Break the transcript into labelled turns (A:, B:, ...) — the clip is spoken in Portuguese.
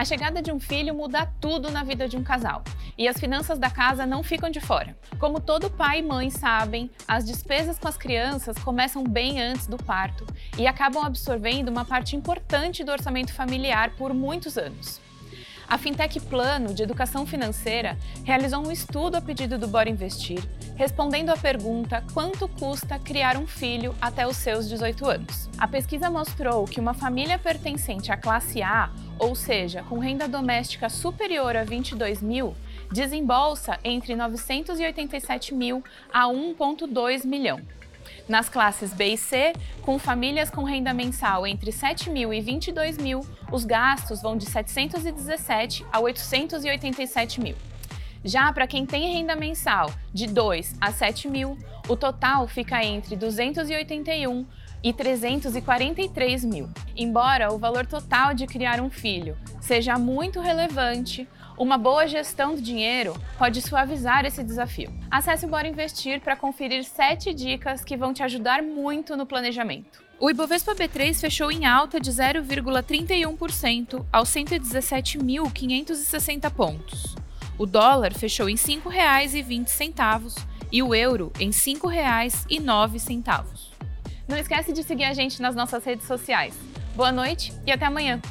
A: A chegada de um filho muda tudo na vida de um casal. E as finanças da casa não ficam de fora. Como todo pai e mãe sabem, as despesas com as crianças começam bem antes do parto e acabam absorvendo uma parte importante do orçamento familiar por muitos anos. A Fintech Plano de Educação Financeira realizou um estudo a pedido do Bora Investir, respondendo à pergunta quanto custa criar um filho até os seus 18 anos. A pesquisa mostrou que uma família pertencente à classe A, ou seja, com renda doméstica superior a 22 mil, desembolsa entre 987 mil a 1,2 milhão. Nas classes B e C, com famílias com renda mensal entre 7 mil e 22 mil, os gastos vão de 717 a 887 mil. Já para quem tem renda mensal de 2 a 7 mil, o total fica entre 281 e 343 mil. Embora o valor total de criar um filho seja muito relevante, uma boa gestão do dinheiro pode suavizar esse desafio. Acesse o Bora Investir para conferir 7 dicas que vão te ajudar muito no planejamento. O Ibovespa B3 fechou em alta de 0,31% aos 117.560 pontos. O dólar fechou em R$ 5,20 e o euro em R$ 5,09. Não esquece de seguir a gente nas nossas redes sociais. Boa noite e até amanhã!